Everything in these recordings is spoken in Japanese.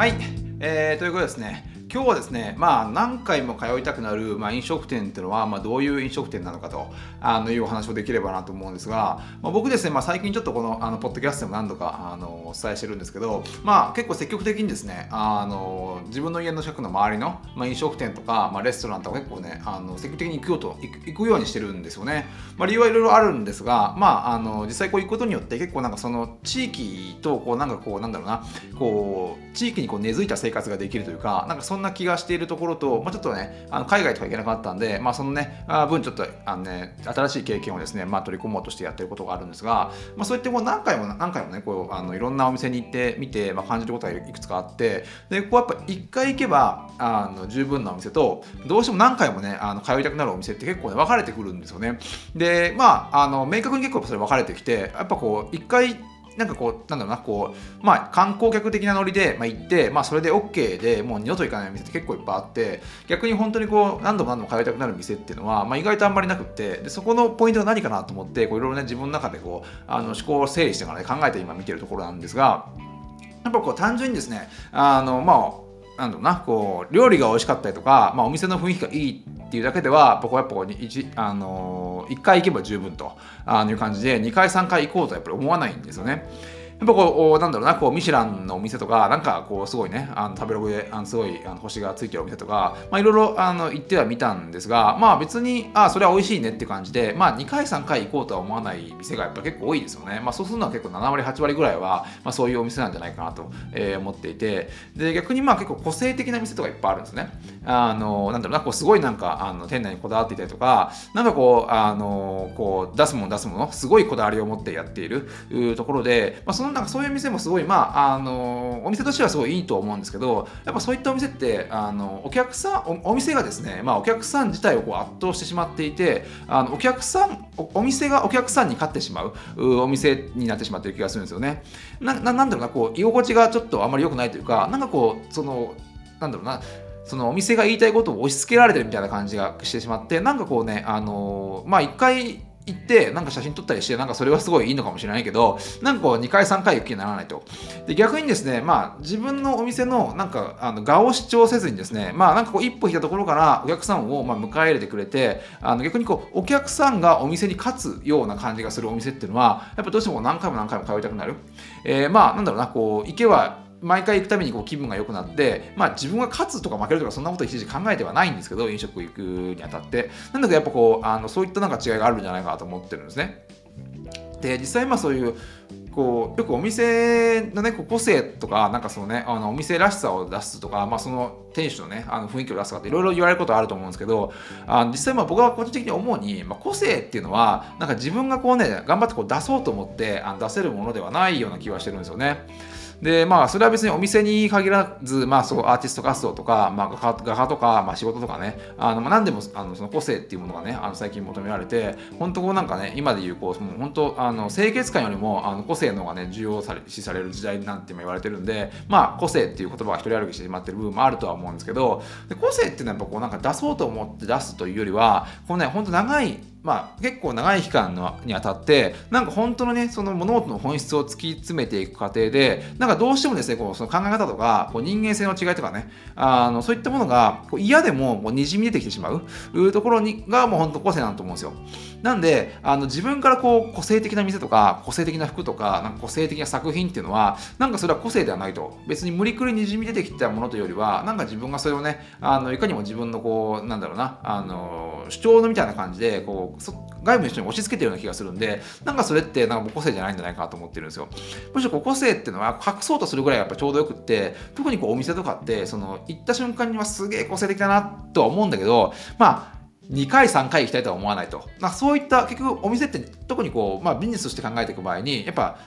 はい、えー、ということですね今日はですね、まあ、何回も通いたくなる、まあ、飲食店っていうのは、まあ、どういう飲食店なのかとあのいうお話をできればなと思うんですが、まあ、僕ですね、まあ、最近ちょっとこのあのポッドキャストでも何度かあのお伝えしてるんですけど、まあ、結構積極的にですねあの自分の家の近くの周りの、まあ、飲食店とか、まあ、レストランとか結構ねあの積極的に行くようと行くようにしてるんですよね、まあ、理由はいろいろあるんですが、まあ、あの実際こう行くことによって結構なんかその地域とこうなんかこうなんだろうなこう地域にこう根付いた生活ができるというかなんかそんんな気がしているところと、まあ、ちょっとねあの海外とか行けなかったんで、まあ、そのねあ分ちょっとあの、ね、新しい経験をですね、まあ、取り込もうとしてやってることがあるんですが、まあ、そういってこう何回も何回もねこうあのいろんなお店に行ってみて、まあ、感じることがいくつかあってでこうやっぱ1回行けばあの十分なお店とどうしても何回もねあの通いたくなるお店って結構ね分かれてくるんですよね。でまああの明確に結構それ分かれてきてやっぱこう1回なんかこう、なんだろうな、こう、まあ、観光客的なノリで、まあ、行って、まあ、それで OK でもう二度と行かない店って結構いっぱいあって、逆に本当にこう、何度も何度も通いたくなる店っていうのは、まあ、意外とあんまりなくって、でそこのポイントは何かなと思って、こういろいろね、自分の中でこう、あの思考を整理してからね、考えて今見てるところなんですが、やっぱこう、単純にですね、あの、まあ、なんだろうなこう料理が美味しかったりとか、まあ、お店の雰囲気がいいっていうだけでは僕はやっぱこうあの1回行けば十分という感じで2回3回行こうとはやっぱり思わないんですよね。やっぱこう、なんだろうな、こう、ミシュランのお店とか、なんかこう、すごいね、あの食べログで、あのすごいあの星がついてるお店とか、まあ、いろいろあの行ってはみたんですが、まあ別に、あ、それは美味しいねって感じで、まあ2回、3回行こうとは思わない店がやっぱ結構多いですよね。まあそうするのは結構7割、8割ぐらいは、まあそういうお店なんじゃないかなと、えー、思っていて、で、逆にまあ結構個性的な店とかいっぱいあるんですね。あの、なんだろうな、こう、すごいなんか、あの店内にこだわっていたりとか、なんかこう、あの、こう、出すもの出すもの、すごいこだわりを持ってやっているところで、まあそのなんかそういう店もすごいまああのお店としてはすごいいいと思うんですけどやっぱそういったお店ってあのお客さんお店がですね、まあ、お客さん自体をこう圧倒してしまっていてあのお客さんお店がお客さんに勝ってしまうお店になってしまっている気がするんですよね。ななんだろうなこう居心地がちょっとあまり良くないというかなんかこうそのなんだろうなそのお店が言いたいことを押し付けられてるみたいな感じがしてしまってなんかこうねあのまあ一回行ってなんか写真撮ったりしてなんかそれはすごいいいのかもしれないけどなんかこう2回3回行く気にならないと。で逆にですねまあ自分のお店のなんかあの画を主張せずにですねまあなんかこう一歩引いたところからお客さんをま迎え入れてくれてあの逆にこうお客さんがお店に勝つような感じがするお店っていうのはやっぱどうしても何回も何回も通いたくなる、えー、まあなんだろうなこう行けば毎回行くたびにこう気分が良くなって、まあ、自分が勝つとか負けるとかそんなこと一時考えてはないんですけど飲食行くにあたってなんだけどやっぱこうあのそういったなんか違いがあるんじゃないかなと思ってるんですね。で実際まあそういうこうよくお店のね個性とかなんかそのねあのお店らしさを出すとか、まあ、その店主のねあの雰囲気を出すとかっていろいろ言われることあると思うんですけどあの実際まあ僕は個人的に思うに、まあ、個性っていうのはなんか自分がこうね頑張ってこう出そうと思ってあの出せるものではないような気はしてるんですよね。で、まあ、それは別にお店に限らず、まあ、そうアーティスト活動とか、まあ、画家とか、まあ、仕事とかね、あのまあ、何でもあのその個性っていうものがね、あの最近求められて、本当こうなんかね、今で言う、こう、もう本当、あの清潔感よりもあの個性の方がね、重要され視される時代なんて今言われてるんで、まあ、個性っていう言葉が一人歩きしてしまってる部分もあるとは思うんですけど、個性っていうのはやっぱこうなんか出そうと思って出すというよりは、このね、本当長いまあ、結構長い期間のにあたってなんか本当のねその物事の本質を突き詰めていく過程でなんかどうしてもですねこうその考え方とかこう人間性の違いとかねあのそういったものがこう嫌でももうにじみ出てきてしまうところにがもう本当個性なんと思うんですよ。なんであの自分からこう個性的な店とか個性的な服とかなんか個性的な作品っていうのはなんかそれは個性ではないと。別に無理くりにじみ出てきたものというよりはなんか自分がそれをねあのいかにも自分のこうなんだろうなあの主張のみたいな感じでこうこう外部の人に押し付けてるような気がするんで、なんかそれってなんか個性じゃないんじゃないかなと思ってるんですよ。むしろ個性っていうのは隠そうとするぐらいやっぱちょうどよくって、特にこうお店とかって、その行った瞬間にはすげえ個性的だなとは思うんだけど、まあ、2回3回行きたいとは思わないと。まあ、そういった結局お店って特にこう、まあ、ビジネスとして考えていく場合にやっぱ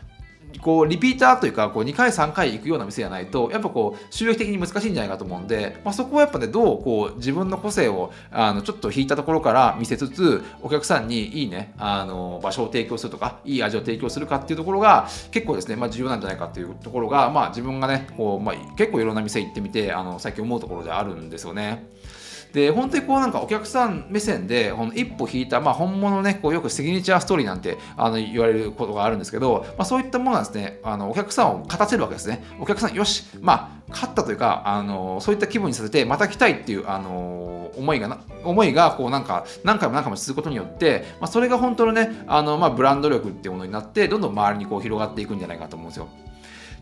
こうリピーターというかこう2回3回行くような店じゃないとやっぱこう収益的に難しいんじゃないかと思うんで、まあ、そこはやっぱねどうこう自分の個性をあのちょっと引いたところから見せつつお客さんにいいねあの場所を提供するとかいい味を提供するかっていうところが結構ですね、まあ、重要なんじゃないかっていうところが、まあ、自分がねこう、まあ、結構いろんな店行ってみてあの最近思うところであるんですよね。で本当にこうなんかお客さん目線でこの一歩引いた、まあ、本物ねこうよくシグニチャーストーリーなんてあの言われることがあるんですけど、まあ、そういったものがですねあのお客さんを勝たせるわけですねお客さんよしまあ勝ったというかあのそういった気分にさせてまた来たいっていうあの思いがな思いがこうなんか何回も何回も続くことによって、まあ、それが本当のねあの、まあ、ブランド力っていうものになってどんどん周りにこう広がっていくんじゃないかと思うんですよ。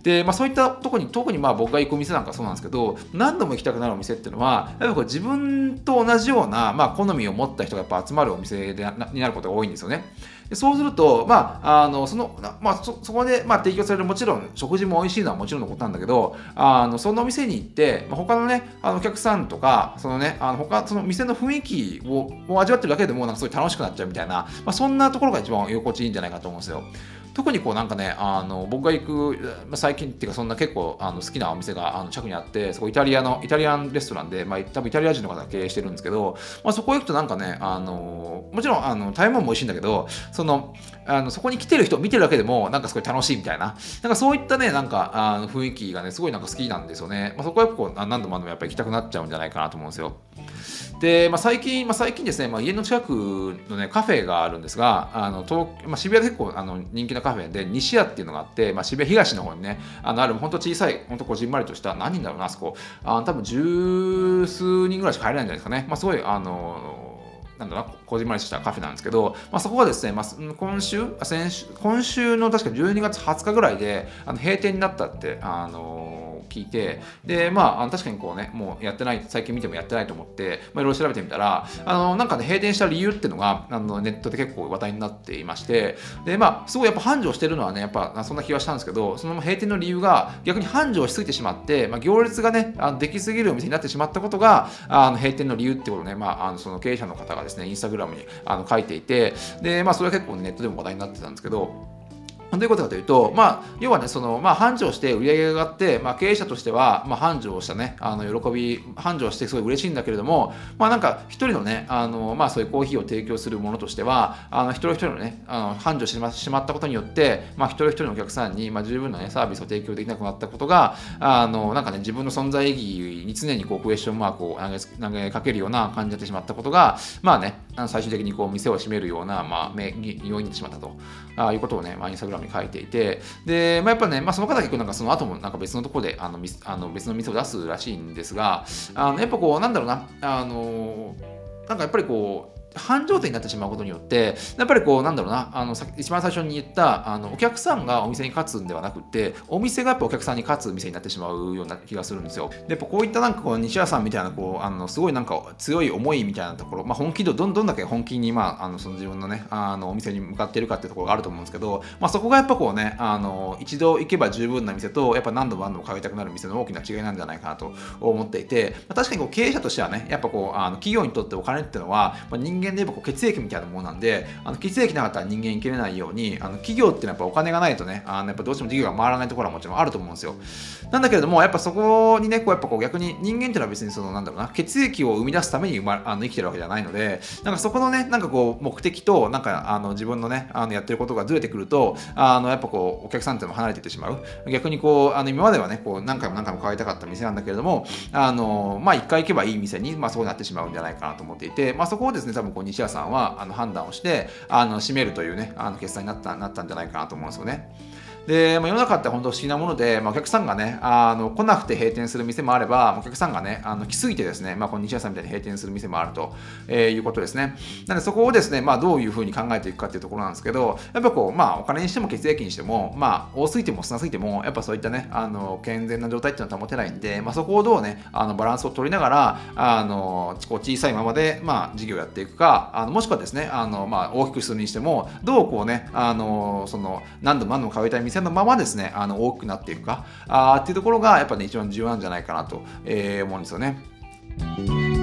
で、まあ、そういったとこに特にまあ僕が行くお店なんかそうなんですけど何度も行きたくなるお店っていうのはやっぱこう自分と同じような、まあ、好みを持った人がやっぱ集まるお店でなになることが多いんですよね。でそうすると、まあ、あのそのまあ、そそこで、まあ、提供されるもちろん食事も美味しいのはもちろんのことなんだけどあのその店に行って、まあ、他のねあのお客さんとかそのねあの他その店の雰囲気をを味わってるだけでもなんかすごい楽しくなっちゃうみたいな、まあ、そんなところが一番居心地いいんじゃないかと思うんですよ。特にこうなんかねあの僕が行く最近っていうかそんな結構あの好きなお店があの近くにあってそこイタリアのイタリアンレストランで、まあ、多分イタリア人の方が経営してるんですけど、まあ、そこ行くとなんかねあのもちろんあの食べ物も美味しいんだけどそのあのそこに来てる人見てるだけでもなんかすごい楽しいみたいな。なんかそういったねなんかあの雰囲気がねすごいなんか好きなんですよね、まあ、そこはやっぱこう何度も何度もやっぱり行きたくなっちゃうんじゃないかなと思うんですよ。で、まあ、最近、まあ、最近ですね、まあ、家の近くのねカフェがあるんですがあの東、まあ、渋谷で結構あの人気なカフェで西屋っていうのがあって、まあ、渋谷東の方にねあのある本当小さい本当こじんまりとした何人だろうなあそこ。あ多分十数人ぐらいしか入れないんじゃないですかね、まあ、すごいあのなんだろうこじんまりしたカフェなんですけど、まあ、そこはですね、まあ、今週先週今週の確か12月20日ぐらいであの閉店になったってあの聞いてでまああの確かにこうねもうやってない最近見てもやってないと思って、まあ、いろいろ調べてみたらあのなんかね閉店した理由っていうのがあのネットで結構話題になっていましてでまあすごいやっぱ繁盛してるのはねやっぱそんな気はしたんですけどその閉店の理由が逆に繁盛しすぎてしまって、まあ、行列がねあのできすぎるお店になってしまったことがあの閉店の理由ってことね、まあ、あのその経営者の方がですねインスタグラムにあの書いていてでまあそれは結構ネットでも話題になってたんですけどどういうことかというと、まあ、要はね、その、まあ、繁盛して売り上げが上がって、まあ、経営者としては、まあ、繁盛したね、あの、喜び、繁盛してすごい嬉しいんだけれども、まあ、なんか、一人のね、あの、まあ、そういうコーヒーを提供するものとしては、あの、一人一人のね、あの、繁盛してしまったことによって、まあ、一人一人のお客さんに、まあ、十分なね、サービスを提供できなくなったことが、あの、なんかね、自分の存在意義に常にこう、クエスチョンマークを投げ投げかけるような感じになってしまったことが、まあね、最終的にこう、店を閉めるような、まあ、要因になってしまったと。あいうことをね、まあ、インスタグラムに書いていて、で、まあ、やっぱね、まあ、その方結構なんかその後もなんか別のところであのあの別の店を出すらしいんですが、あのやっぱこう、なんだろうな、あの、なんかやっぱりこう、繁盛店になってしまうことによってやっぱりこうなんだろうなあの一番最初に言ったあのお客さんがお店に勝つんではなくてお店がやっぱお客さんに勝つ店になってしまうような気がするんですよ。でこういったなんかこう西谷さんみたいなこうあのすごいなんか強い思いみたいなところ、まあ、本気度どんどんだけ本気に、まあ、あのその自分のねあのお店に向かっているかっていうところがあると思うんですけど、まあ、そこがやっぱこうねあの一度行けば十分な店とやっぱ何度も何度も通いたくなる店の大きな違いなんじゃないかなと思っていて、まあ、確かにこう経営者としてはねやっぱこうあの企業にとってお金っていうのは、まあ、人間間で言えばこう血液みたいなものなんであの血液なかったら人間生きれないようにあの企業っていうのはやっぱお金がないとねあのやっぱどうしても事業が回らないところはもちろんあると思うんですよ。なんだけれどもやっぱそこにねこうやっぱこう逆に人間っていうのは別にそのなんだろうな血液を生み出すために生,、ま、あの生きてるわけじゃないのでなんかそこのねなんかこう目的となんかあの自分のねあのやってることがずれてくるとあのやっぱこうお客さんっていうのも離れていってしまう。逆にこうあの今まではねこう何回も何回も買いたかった店なんだけれどもあのまあ一回行けばいい店に、まあ、そうなってしまうんじゃないかなと思っていて、まあ、そこをですね多分こう西谷さんはあの判断をしてあの締めるというねあの決算になったなったんじゃないかなと思うんですよね。で、まあ、世の中って本当不思議なもので、まあ、お客さんがね、あの来なくて閉店する店もあれば、お客さんがね、あの来すぎてですね、まあ、この西屋さんみたいに閉店する店もあると、えー、いうことですね。なので、そこをですね、まあ、どういうふうに考えていくかっていうところなんですけど、やっぱこう、まあ、お金にしても血液にしても、まあ、多すぎても少なすぎても、やっぱそういったね、あの健全な状態っていうのは保てないんで、まあ、そこをどうね、あのバランスを取りながら、あのこう小さいままで、まあ、事業をやっていくか、あのもしくはですね、あのまあ、大きくするにしても、どうこうね、あのその何度も何度も通いたい店店のままですね、あの多くなっていくかあっていうところがやっぱね一番重要なんじゃないかなと、えー、思うんですよね。